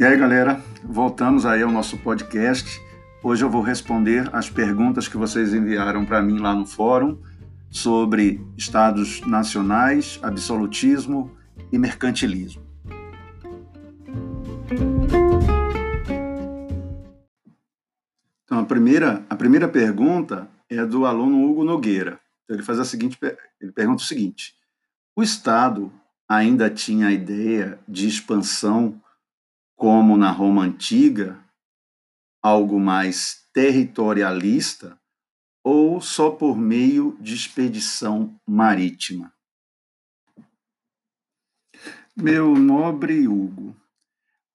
E aí, galera, voltamos aí ao nosso podcast. Hoje eu vou responder as perguntas que vocês enviaram para mim lá no fórum sobre estados nacionais, absolutismo e mercantilismo. Então, a primeira, a primeira pergunta é do aluno Hugo Nogueira. Então, ele faz a seguinte, ele pergunta o seguinte: o Estado ainda tinha a ideia de expansão como na Roma antiga, algo mais territorialista, ou só por meio de expedição marítima? Meu nobre Hugo,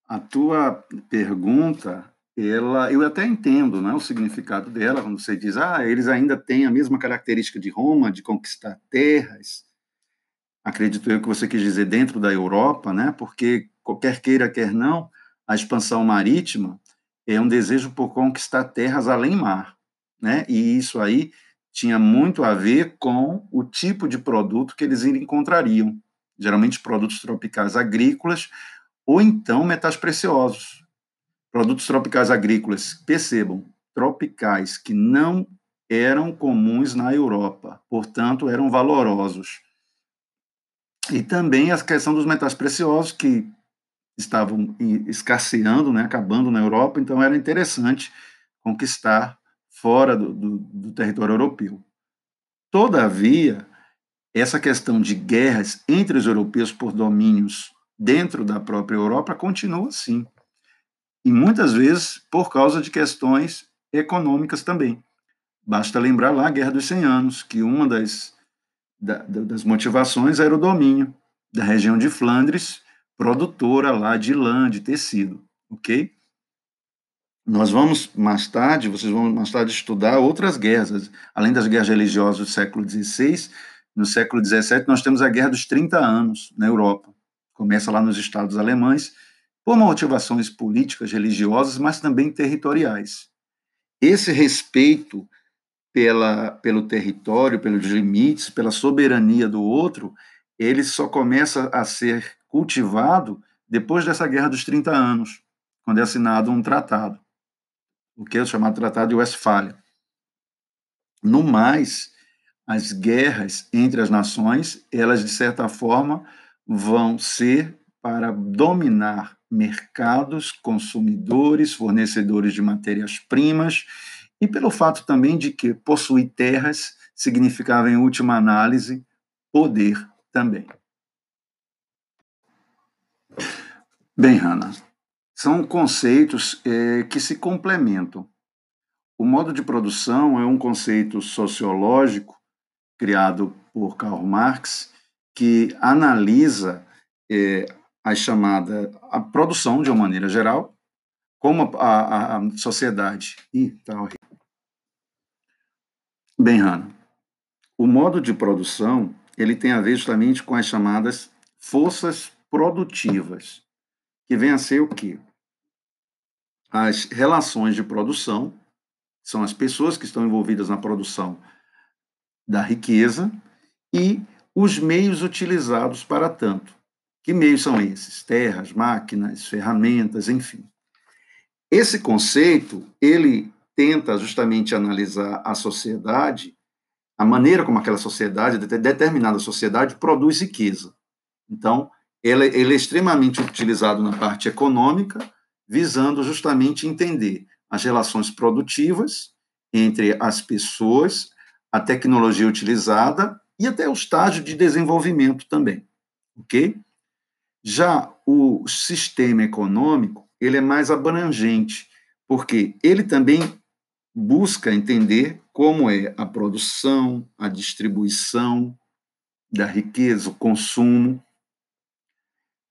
a tua pergunta, ela, eu até entendo né, o significado dela, quando você diz, ah, eles ainda têm a mesma característica de Roma, de conquistar terras. Acredito eu que você quis dizer dentro da Europa, né, porque quer queira, quer não, a expansão marítima é um desejo por conquistar terras além mar, né? E isso aí tinha muito a ver com o tipo de produto que eles encontrariam, geralmente produtos tropicais agrícolas ou então metais preciosos. Produtos tropicais agrícolas, percebam, tropicais que não eram comuns na Europa, portanto eram valorosos. E também a questão dos metais preciosos que estavam escasseando, né, acabando na Europa, então era interessante conquistar fora do, do, do território europeu. Todavia, essa questão de guerras entre os europeus por domínios dentro da própria Europa continua assim. E muitas vezes por causa de questões econômicas também. Basta lembrar lá a Guerra dos 100 Anos, que uma das, da, das motivações era o domínio da região de Flandres produtora lá de lã, de tecido, ok? Nós vamos mais tarde, vocês vão mais tarde estudar outras guerras, além das guerras religiosas do século XVI, no século XVII nós temos a Guerra dos 30 Anos na Europa. Começa lá nos estados alemães, por motivações políticas, religiosas, mas também territoriais. Esse respeito pela, pelo território, pelos limites, pela soberania do outro, ele só começa a ser cultivado depois dessa Guerra dos 30 Anos, quando é assinado um tratado, o que é chamado Tratado de Westfália. No mais, as guerras entre as nações, elas de certa forma vão ser para dominar mercados, consumidores, fornecedores de matérias-primas, e pelo fato também de que possuir terras significava, em última análise, poder também. Bem, Hanna, são conceitos é, que se complementam. O modo de produção é um conceito sociológico criado por Karl Marx que analisa é, a chamada a produção de uma maneira geral, como a, a, a sociedade. Ih, tá horrível. Bem, Hanna, o modo de produção ele tem a ver justamente com as chamadas forças produtivas que vem a ser o quê? As relações de produção, são as pessoas que estão envolvidas na produção da riqueza, e os meios utilizados para tanto. Que meios são esses? Terras, máquinas, ferramentas, enfim. Esse conceito, ele tenta justamente analisar a sociedade, a maneira como aquela sociedade, determinada sociedade, produz riqueza. Então, ele, ele é extremamente utilizado na parte econômica, visando justamente entender as relações produtivas entre as pessoas, a tecnologia utilizada e até o estágio de desenvolvimento também, ok? Já o sistema econômico, ele é mais abrangente, porque ele também busca entender como é a produção, a distribuição da riqueza, o consumo,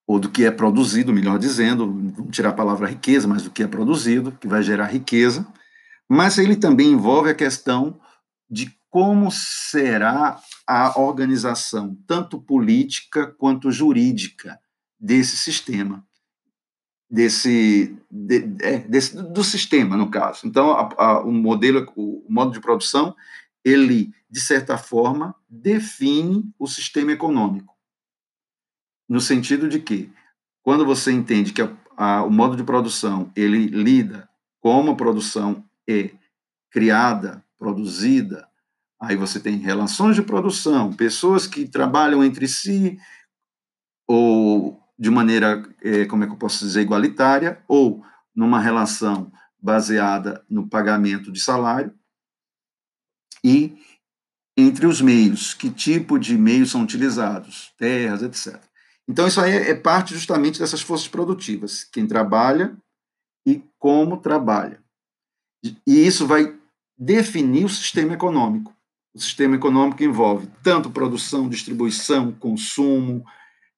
ou do que é produzido, melhor dizendo, vamos tirar a palavra riqueza, mas do que é produzido, que vai gerar riqueza, mas ele também envolve a questão de como será a organização, tanto política quanto jurídica, desse sistema, desse, de, é, desse do sistema, no caso. Então, a, a, o modelo, o modo de produção, ele, de certa forma, define o sistema econômico no sentido de que, quando você entende que a, a, o modo de produção ele lida como a produção é criada, produzida, aí você tem relações de produção, pessoas que trabalham entre si ou de maneira, é, como é que eu posso dizer, igualitária, ou numa relação baseada no pagamento de salário, e entre os meios, que tipo de meios são utilizados, terras, etc. Então, isso aí é parte justamente dessas forças produtivas, quem trabalha e como trabalha. E isso vai definir o sistema econômico. O sistema econômico envolve tanto produção, distribuição, consumo,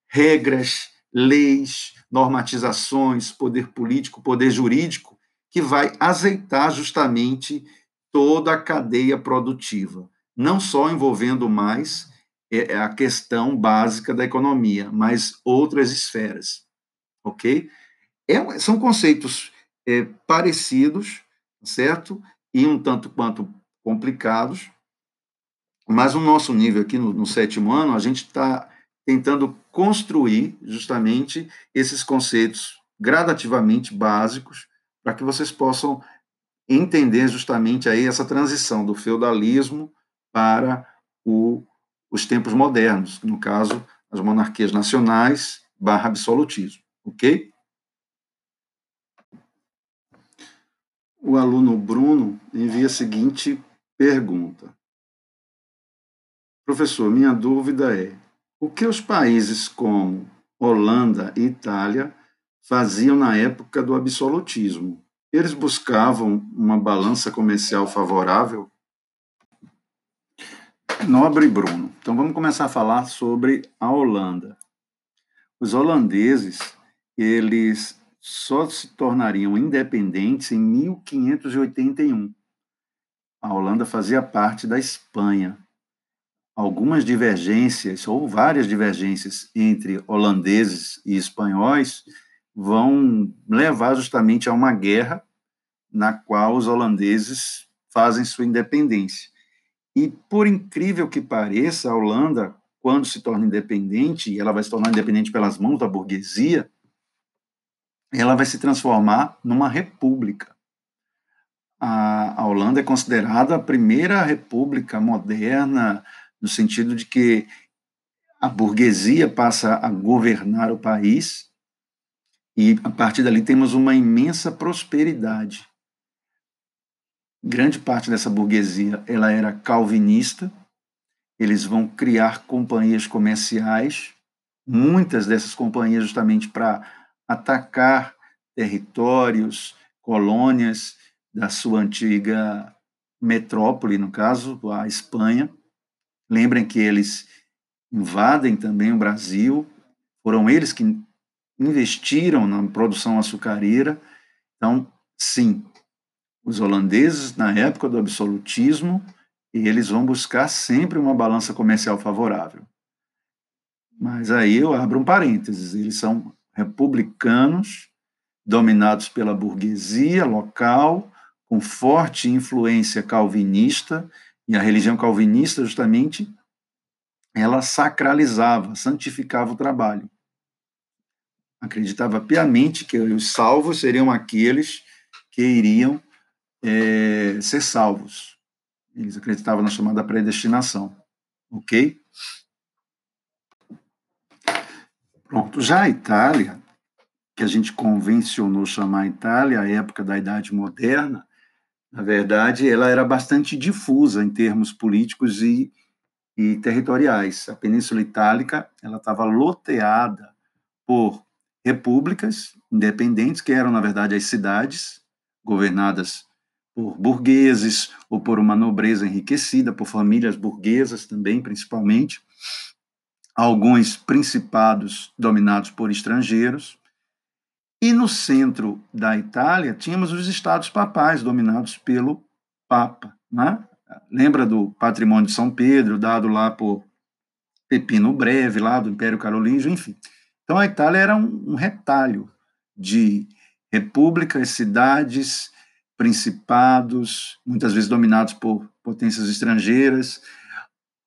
regras, leis, normatizações, poder político, poder jurídico, que vai azeitar justamente toda a cadeia produtiva, não só envolvendo mais é, é a questão básica da economia, mas outras esferas, ok? É, são conceitos é, parecidos, certo? E um tanto quanto complicados, mas no nosso nível aqui no, no sétimo ano, a gente está tentando construir justamente esses conceitos gradativamente básicos para que vocês possam entender justamente aí essa transição do feudalismo para o, os tempos modernos, no caso, as monarquias nacionais barra absolutismo, ok? O aluno Bruno envia a seguinte pergunta. Professor, minha dúvida é: o que os países como Holanda e Itália faziam na época do absolutismo? Eles buscavam uma balança comercial favorável? Nobre Bruno. Então vamos começar a falar sobre a Holanda. Os holandeses, eles só se tornariam independentes em 1581. A Holanda fazia parte da Espanha. Algumas divergências, ou várias divergências, entre holandeses e espanhóis vão levar justamente a uma guerra na qual os holandeses fazem sua independência. E, por incrível que pareça, a Holanda, quando se torna independente, e ela vai se tornar independente pelas mãos da burguesia, ela vai se transformar numa república. A, a Holanda é considerada a primeira república moderna, no sentido de que a burguesia passa a governar o país e a partir dali temos uma imensa prosperidade. Grande parte dessa burguesia ela era calvinista. Eles vão criar companhias comerciais, muitas dessas companhias justamente para atacar territórios, colônias da sua antiga metrópole, no caso, a Espanha. Lembrem que eles invadem também o Brasil, foram eles que investiram na produção açucareira. Então, sim, os holandeses, na época do absolutismo, eles vão buscar sempre uma balança comercial favorável. Mas aí eu abro um parênteses, eles são republicanos, dominados pela burguesia local, com forte influência calvinista, e a religião calvinista, justamente, ela sacralizava, santificava o trabalho acreditava piamente que os salvos seriam aqueles que iriam é, ser salvos. Eles acreditavam na chamada predestinação. Ok? Pronto. Já a Itália, que a gente convencionou chamar Itália, a época da Idade Moderna, na verdade, ela era bastante difusa em termos políticos e, e territoriais. A Península Itálica ela estava loteada por repúblicas independentes, que eram, na verdade, as cidades, governadas por burgueses ou por uma nobreza enriquecida, por famílias burguesas também, principalmente, alguns principados dominados por estrangeiros. E no centro da Itália, tínhamos os estados papais dominados pelo Papa. Né? Lembra do patrimônio de São Pedro, dado lá por Pepino Breve, lá do Império Carolíngio, enfim. Então, a Itália era um, um retalho de repúblicas, cidades, principados, muitas vezes dominados por potências estrangeiras.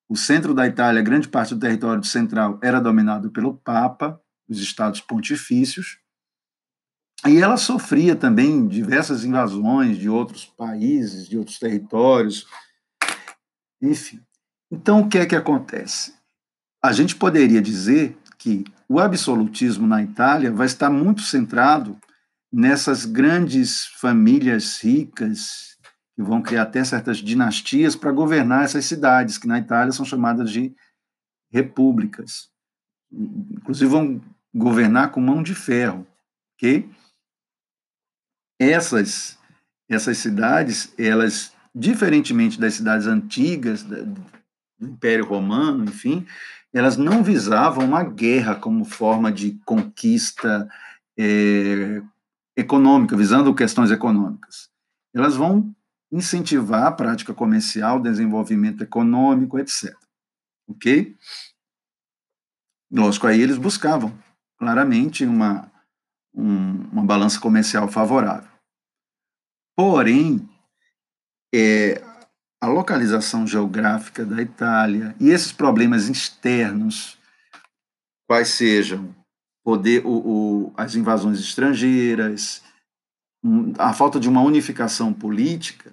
O centro da Itália, grande parte do território central, era dominado pelo Papa, os estados pontifícios. E ela sofria também diversas invasões de outros países, de outros territórios, enfim. Então, o que é que acontece? A gente poderia dizer que o absolutismo na Itália vai estar muito centrado nessas grandes famílias ricas que vão criar até certas dinastias para governar essas cidades, que na Itália são chamadas de repúblicas. Inclusive vão governar com mão de ferro, ok? Essas essas cidades, elas diferentemente das cidades antigas do Império Romano, enfim, elas não visavam uma guerra como forma de conquista é, econômica, visando questões econômicas. Elas vão incentivar a prática comercial, desenvolvimento econômico, etc. Ok? Lógico, aí eles buscavam claramente uma, um, uma balança comercial favorável. Porém, é, a localização geográfica da Itália e esses problemas externos, quais sejam poder, o, o, as invasões estrangeiras, a falta de uma unificação política,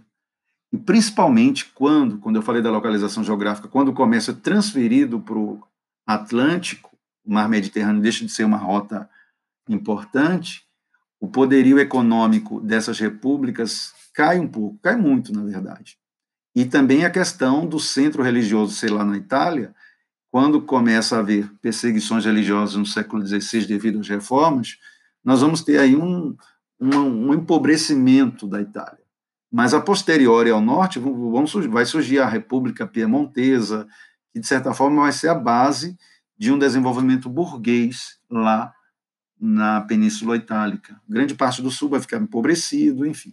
e principalmente quando, quando eu falei da localização geográfica, quando o comércio é transferido para o Atlântico, o mar Mediterrâneo deixa de ser uma rota importante, o poderio econômico dessas repúblicas cai um pouco, cai muito, na verdade. E também a questão do centro religioso, sei lá, na Itália, quando começa a haver perseguições religiosas no século XVI devido às reformas, nós vamos ter aí um, um, um empobrecimento da Itália. Mas a posteriori ao norte vão, vai surgir a República Piemontesa, que de certa forma vai ser a base de um desenvolvimento burguês lá na Península Itálica. Grande parte do sul vai ficar empobrecido, enfim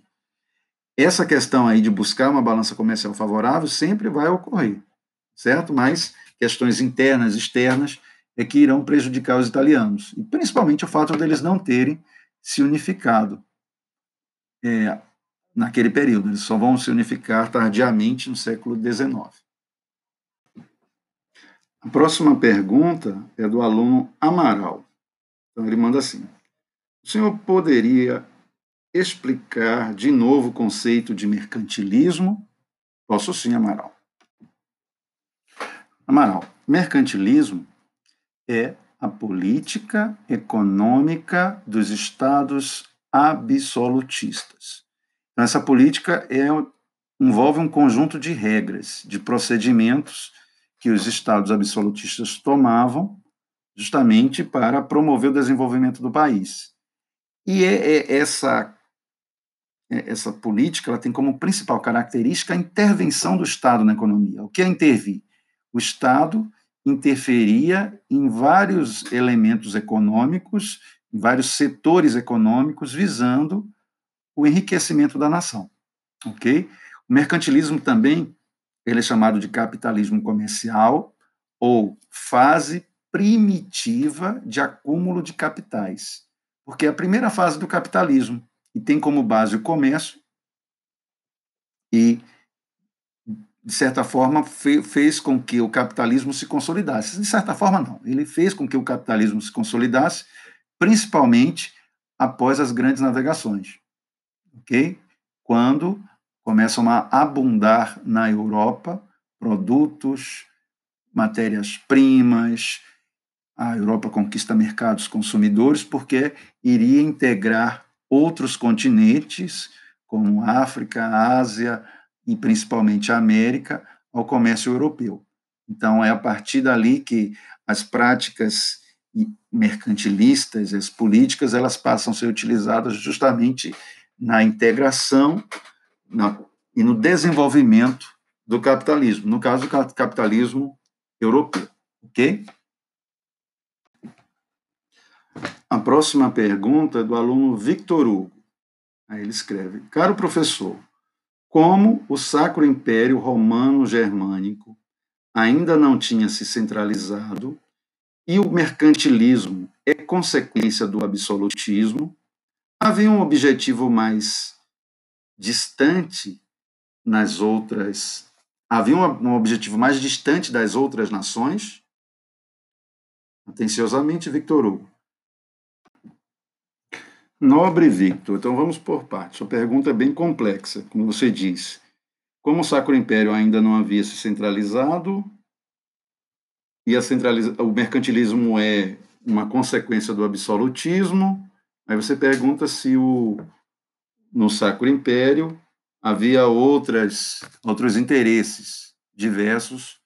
essa questão aí de buscar uma balança comercial favorável sempre vai ocorrer, certo? Mas questões internas, externas, é que irão prejudicar os italianos. E principalmente o fato deles não terem se unificado é, naquele período. Eles só vão se unificar tardiamente no século XIX. A próxima pergunta é do aluno Amaral. Então ele manda assim: O senhor poderia explicar de novo o conceito de mercantilismo? Posso sim, Amaral. Amaral, mercantilismo é a política econômica dos estados absolutistas. Então, essa política é, envolve um conjunto de regras, de procedimentos que os estados absolutistas tomavam justamente para promover o desenvolvimento do país. E é, é essa é, essa política ela tem como principal característica a intervenção do Estado na economia. O que é intervir? O Estado interferia em vários elementos econômicos, em vários setores econômicos, visando o enriquecimento da nação. Ok? O mercantilismo também ele é chamado de capitalismo comercial ou fase primitiva de acúmulo de capitais, porque é a primeira fase do capitalismo e tem como base o comércio e, de certa forma, fez com que o capitalismo se consolidasse. De certa forma, não. Ele fez com que o capitalismo se consolidasse, principalmente após as grandes navegações, ok? Quando começam a abundar na Europa produtos, matérias-primas, a Europa conquista mercados consumidores porque iria integrar outros continentes, como África, Ásia e principalmente a América, ao comércio europeu. Então, é a partir dali que as práticas mercantilistas, as políticas, elas passam a ser utilizadas justamente na integração na, e no desenvolvimento do capitalismo, no caso, do capitalismo europeu. Ok? A próxima pergunta é do aluno Victor Hugo. Aí ele escreve: Caro professor, como o Sacro Império Romano-Germânico ainda não tinha se centralizado e o mercantilismo é consequência do absolutismo, havia um objetivo mais distante nas outras. Havia um objetivo mais distante das outras nações? Atenciosamente, Victor Hugo. Nobre Victor, então vamos por partes. Sua pergunta é bem complexa, como você disse. Como o Sacro Império ainda não havia se centralizado, e centraliza... o mercantilismo é uma consequência do absolutismo, aí você pergunta se o... no Sacro Império havia outras, outros interesses diversos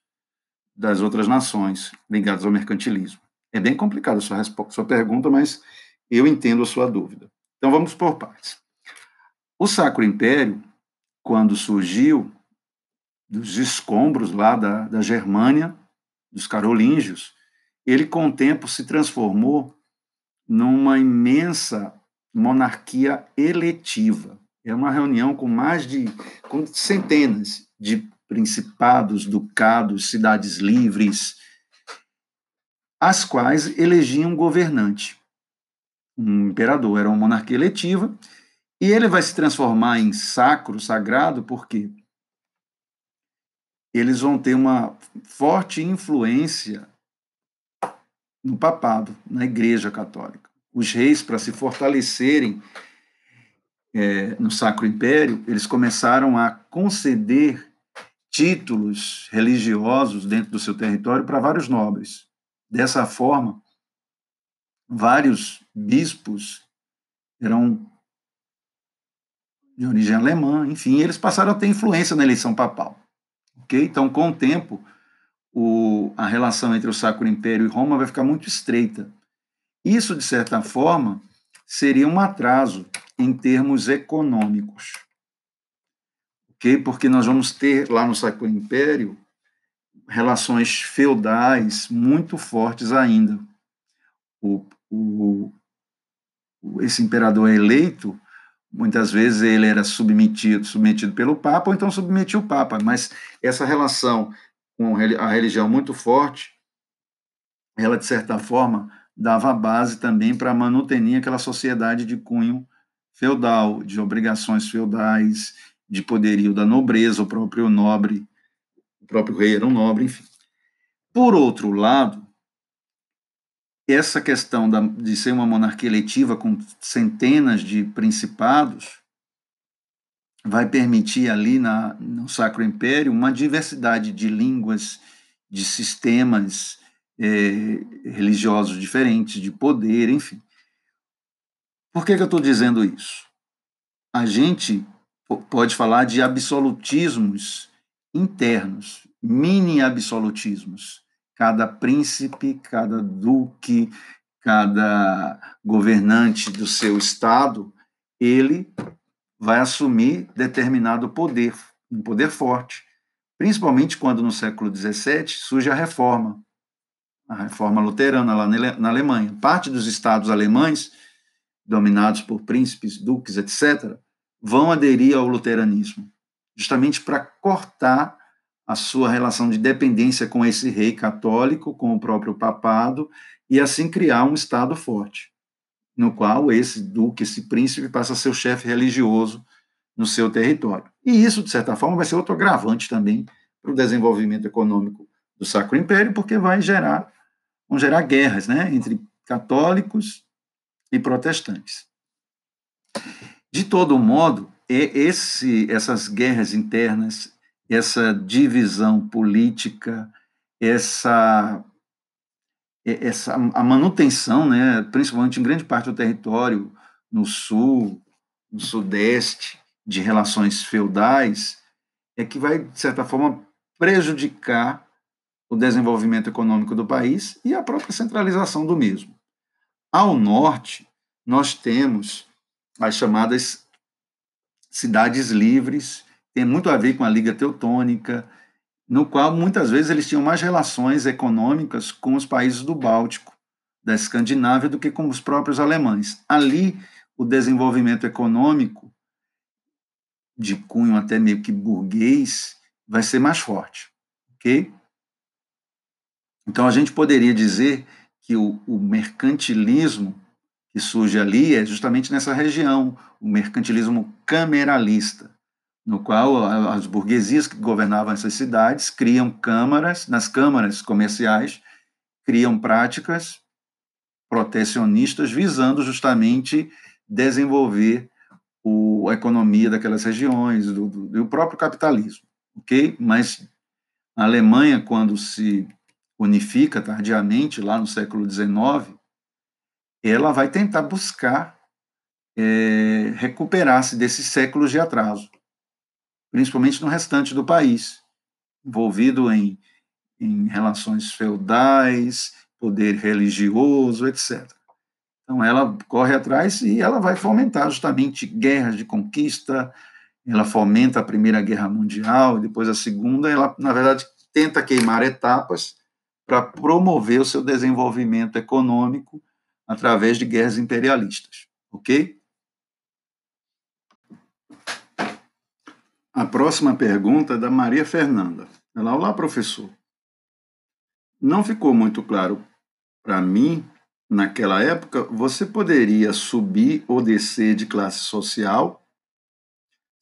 das outras nações ligados ao mercantilismo. É bem complicado a sua, sua pergunta, mas eu entendo a sua dúvida. Então vamos por partes. O Sacro Império, quando surgiu dos escombros lá da, da Germânia, dos carolíngios, ele com o tempo se transformou numa imensa monarquia eletiva. É uma reunião com mais de com centenas de principados, ducados, cidades livres, as quais elegiam governante. Um imperador era uma monarquia eletiva, e ele vai se transformar em sacro, sagrado, porque eles vão ter uma forte influência no papado, na Igreja Católica. Os reis, para se fortalecerem é, no Sacro Império, eles começaram a conceder títulos religiosos dentro do seu território para vários nobres. Dessa forma, vários bispos eram de origem alemã, enfim, eles passaram a ter influência na eleição papal. Okay? Então, com o tempo, o, a relação entre o Sacro Império e Roma vai ficar muito estreita. Isso, de certa forma, seria um atraso em termos econômicos okay? porque nós vamos ter lá no Sacro Império relações feudais muito fortes ainda. O, o, esse imperador eleito, muitas vezes ele era submetido, submetido pelo Papa, ou então submetia o Papa, mas essa relação com a religião muito forte, ela, de certa forma, dava base também para manutenir aquela sociedade de cunho feudal, de obrigações feudais, de poderio da nobreza, o próprio nobre, o próprio rei era um nobre, enfim. Por outro lado, essa questão da, de ser uma monarquia eletiva com centenas de principados vai permitir ali na, no Sacro Império uma diversidade de línguas, de sistemas é, religiosos diferentes, de poder, enfim. Por que, que eu estou dizendo isso? A gente pode falar de absolutismos internos, mini absolutismos. Cada príncipe, cada duque, cada governante do seu estado, ele vai assumir determinado poder, um poder forte. Principalmente quando no século XVII surge a reforma, a reforma luterana lá na Alemanha. Parte dos estados alemães, dominados por príncipes, duques, etc., vão aderir ao luteranismo, justamente para cortar a sua relação de dependência com esse rei católico, com o próprio papado, e assim criar um Estado forte, no qual esse duque, esse príncipe, passa a ser o chefe religioso no seu território. E isso, de certa forma, vai ser outro agravante também para o desenvolvimento econômico do Sacro Império, porque vai gerar, vão gerar guerras né, entre católicos e protestantes. De todo modo, esse, essas guerras internas, essa divisão política, essa, essa a manutenção, né, principalmente em grande parte do território, no sul, no sudeste, de relações feudais, é que vai, de certa forma, prejudicar o desenvolvimento econômico do país e a própria centralização do mesmo. Ao norte, nós temos as chamadas cidades livres, tem muito a ver com a Liga Teutônica, no qual muitas vezes eles tinham mais relações econômicas com os países do Báltico, da Escandinávia, do que com os próprios alemães. Ali, o desenvolvimento econômico, de cunho até meio que burguês, vai ser mais forte, ok? Então, a gente poderia dizer que o, o mercantilismo que surge ali é justamente nessa região, o mercantilismo cameralista, no qual as burguesias que governavam essas cidades criam câmaras, nas câmaras comerciais, criam práticas protecionistas visando justamente desenvolver o, a economia daquelas regiões, do, do, do próprio capitalismo, ok? Mas a Alemanha, quando se unifica tardiamente, lá no século XIX, ela vai tentar buscar é, recuperar-se desses séculos de atraso, principalmente no restante do país, envolvido em, em relações feudais, poder religioso, etc. Então, ela corre atrás e ela vai fomentar justamente guerras de conquista, ela fomenta a Primeira Guerra Mundial, depois a Segunda, ela, na verdade, tenta queimar etapas para promover o seu desenvolvimento econômico através de guerras imperialistas, ok? A próxima pergunta é da Maria Fernanda. Ela, olá, professor. Não ficou muito claro para mim, naquela época, você poderia subir ou descer de classe social?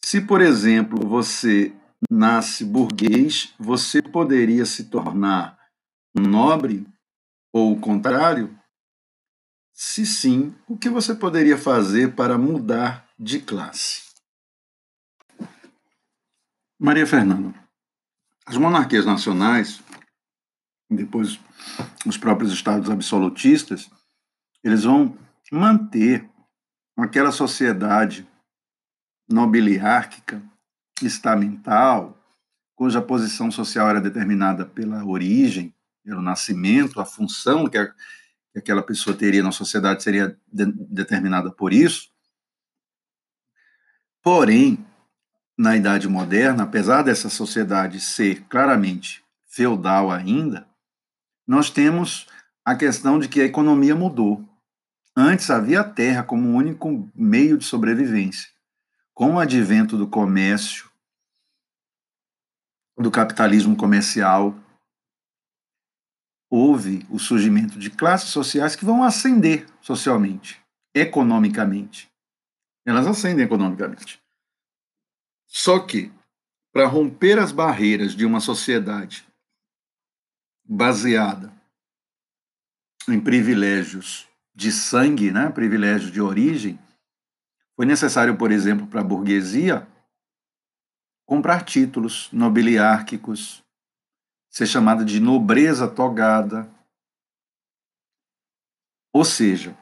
Se, por exemplo, você nasce burguês, você poderia se tornar um nobre ou o contrário? Se sim, o que você poderia fazer para mudar de classe? Maria Fernanda, as monarquias nacionais, depois os próprios estados absolutistas, eles vão manter aquela sociedade nobiliárquica, estamental, cuja posição social era determinada pela origem, pelo nascimento, a função que, a, que aquela pessoa teria na sociedade seria de, determinada por isso. Porém, na Idade Moderna, apesar dessa sociedade ser claramente feudal ainda, nós temos a questão de que a economia mudou. Antes havia a terra como único meio de sobrevivência. Com o advento do comércio, do capitalismo comercial, houve o surgimento de classes sociais que vão ascender socialmente, economicamente. Elas ascendem economicamente. Só que, para romper as barreiras de uma sociedade baseada em privilégios de sangue, né, privilégios de origem, foi necessário, por exemplo, para a burguesia comprar títulos nobiliárquicos, ser chamada de nobreza togada. Ou seja,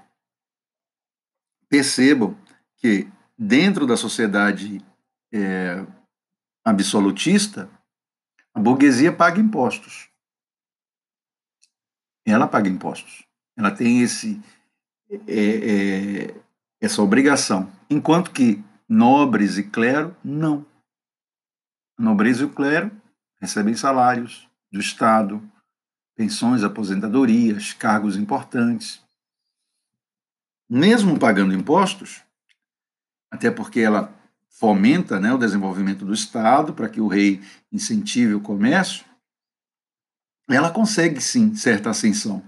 percebam que dentro da sociedade é, absolutista, a burguesia paga impostos. Ela paga impostos. Ela tem esse, é, é, essa obrigação. Enquanto que nobres e clero, não. A nobreza e o clero recebem salários do Estado, pensões, aposentadorias, cargos importantes. Mesmo pagando impostos, até porque ela fomenta né, o desenvolvimento do Estado para que o rei incentive o comércio, ela consegue sim certa ascensão.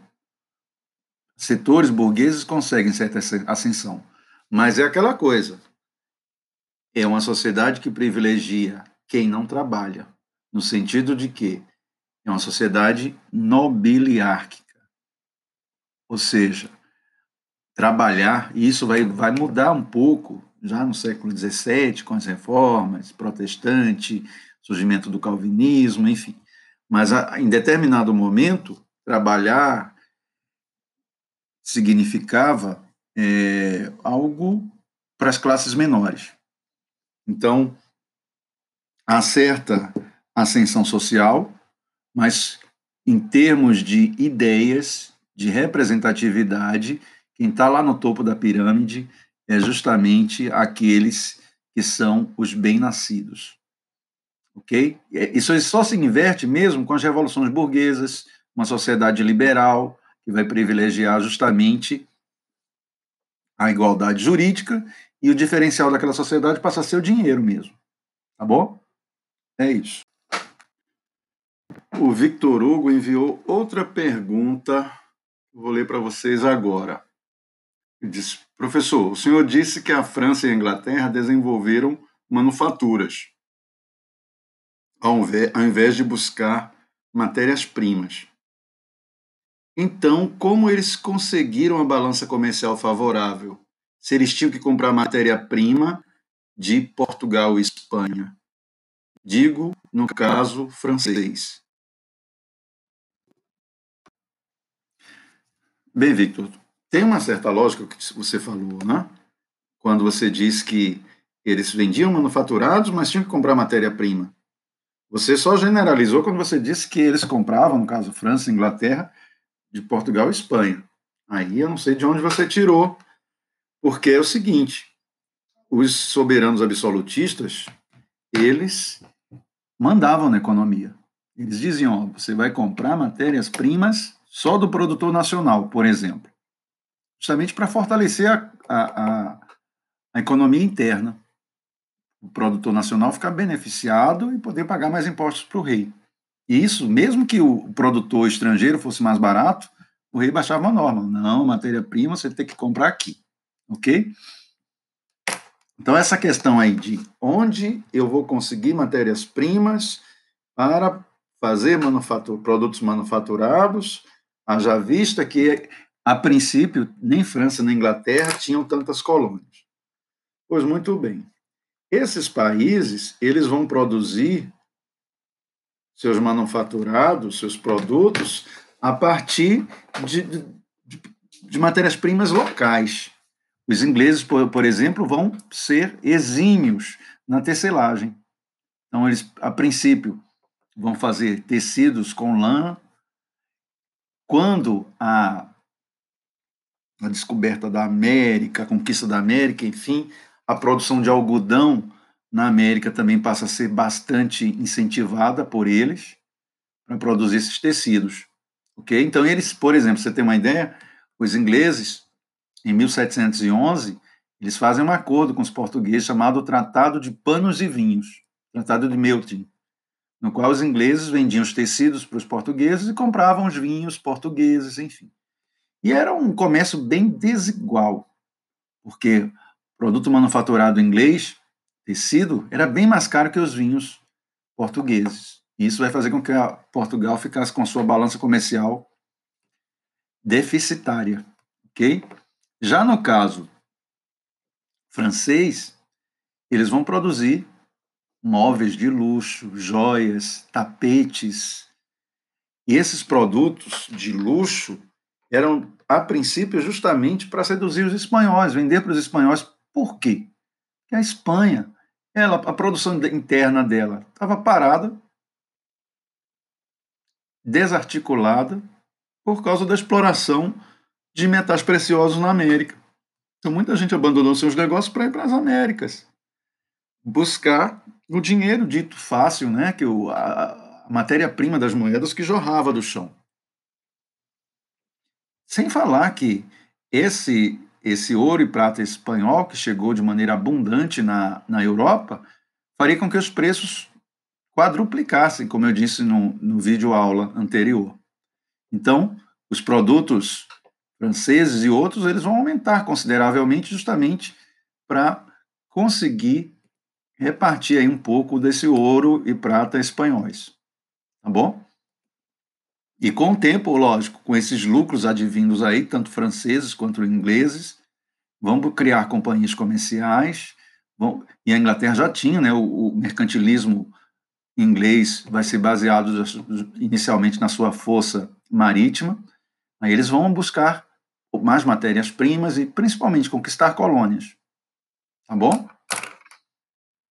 Setores burgueses conseguem certa ascensão, mas é aquela coisa. É uma sociedade que privilegia quem não trabalha, no sentido de que é uma sociedade nobiliárquica. Ou seja, trabalhar, e isso vai, vai mudar um pouco já no século XVII, com as reformas, protestante, surgimento do calvinismo, enfim. Mas em determinado momento, trabalhar significava é, algo para as classes menores. Então, há certa ascensão social, mas em termos de ideias, de representatividade, quem está lá no topo da pirâmide é justamente aqueles que são os bem-nascidos. Ok? É, isso só se inverte mesmo com as revoluções burguesas, uma sociedade liberal que vai privilegiar justamente a igualdade jurídica e o diferencial daquela sociedade passa a ser o dinheiro mesmo. Tá bom? É isso. O Victor Hugo enviou outra pergunta, vou ler para vocês agora. Diz: Professor, o senhor disse que a França e a Inglaterra desenvolveram manufaturas, ao invés de buscar matérias-primas. Então, como eles conseguiram a balança comercial favorável, se eles tinham que comprar matéria-prima de Portugal e Espanha. Digo, no caso francês. Bem, Victor, tem uma certa lógica que você falou, né? Quando você diz que eles vendiam manufaturados, mas tinham que comprar matéria-prima. Você só generalizou quando você disse que eles compravam, no caso França, Inglaterra, de Portugal e Espanha. Aí eu não sei de onde você tirou, porque é o seguinte: os soberanos absolutistas, eles mandavam na economia. Eles diziam: ó, você vai comprar matérias-primas só do produtor nacional, por exemplo, justamente para fortalecer a, a, a economia interna o produtor nacional ficar beneficiado e poder pagar mais impostos para o rei. E isso, mesmo que o produtor estrangeiro fosse mais barato, o rei baixava uma norma. Não, matéria-prima você tem que comprar aqui. Ok? Então, essa questão aí de onde eu vou conseguir matérias-primas para fazer manufatur produtos manufaturados, haja vista que, a princípio, nem França nem Inglaterra tinham tantas colônias. Pois muito bem. Esses países, eles vão produzir seus manufaturados, seus produtos, a partir de, de, de matérias-primas locais. Os ingleses, por, por, exemplo, vão ser exímios na tecelagem. Então, eles, a princípio, vão fazer tecidos com lã. Quando a, a descoberta da América, a conquista da América, enfim, a produção de algodão na América também passa a ser bastante incentivada por eles para produzir esses tecidos. Ok? Então, eles, por exemplo, você tem uma ideia, os ingleses, em 1711, eles fazem um acordo com os portugueses chamado Tratado de Panos e Vinhos, Tratado de Melton, no qual os ingleses vendiam os tecidos para os portugueses e compravam os vinhos portugueses, enfim. E era um comércio bem desigual, porque produto manufaturado inglês, tecido, era bem mais caro que os vinhos portugueses. Isso vai fazer com que Portugal ficasse com sua balança comercial deficitária, ok? Já no caso francês, eles vão produzir móveis de luxo, joias, tapetes. E esses produtos de luxo eram, a princípio, justamente para seduzir os espanhóis, vender para os espanhóis por quê? Porque a Espanha, ela, a produção interna dela estava parada, desarticulada, por causa da exploração de metais preciosos na América. Então, muita gente abandonou seus negócios para ir para as Américas, buscar o dinheiro dito fácil, né, que o, a, a matéria-prima das moedas que jorrava do chão. Sem falar que esse esse ouro e prata espanhol, que chegou de maneira abundante na, na Europa, faria com que os preços quadruplicassem, como eu disse no, no vídeo aula anterior. Então, os produtos franceses e outros, eles vão aumentar consideravelmente justamente para conseguir repartir aí um pouco desse ouro e prata espanhóis. Tá bom? E com o tempo, lógico, com esses lucros advindos aí, tanto franceses quanto ingleses, vão criar companhias comerciais, e a Inglaterra já tinha, né, o, o mercantilismo inglês vai ser baseado inicialmente na sua força marítima, aí eles vão buscar mais matérias-primas e principalmente conquistar colônias. Tá bom?